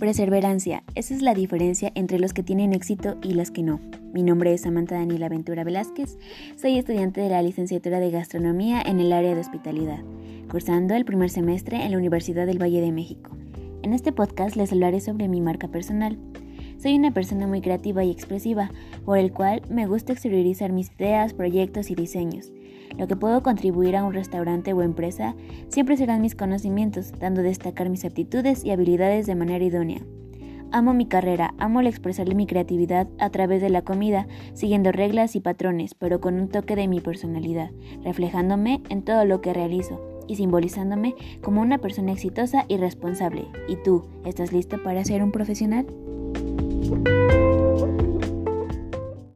Perseverancia, esa es la diferencia entre los que tienen éxito y los que no. Mi nombre es Samantha Daniela Ventura Velázquez, soy estudiante de la licenciatura de Gastronomía en el área de hospitalidad, cursando el primer semestre en la Universidad del Valle de México. En este podcast les hablaré sobre mi marca personal. Soy una persona muy creativa y expresiva, por el cual me gusta exteriorizar mis ideas, proyectos y diseños. Lo que puedo contribuir a un restaurante o empresa siempre serán mis conocimientos, dando a destacar mis aptitudes y habilidades de manera idónea. Amo mi carrera, amo el expresarle mi creatividad a través de la comida, siguiendo reglas y patrones, pero con un toque de mi personalidad, reflejándome en todo lo que realizo y simbolizándome como una persona exitosa y responsable. ¿Y tú, estás listo para ser un profesional?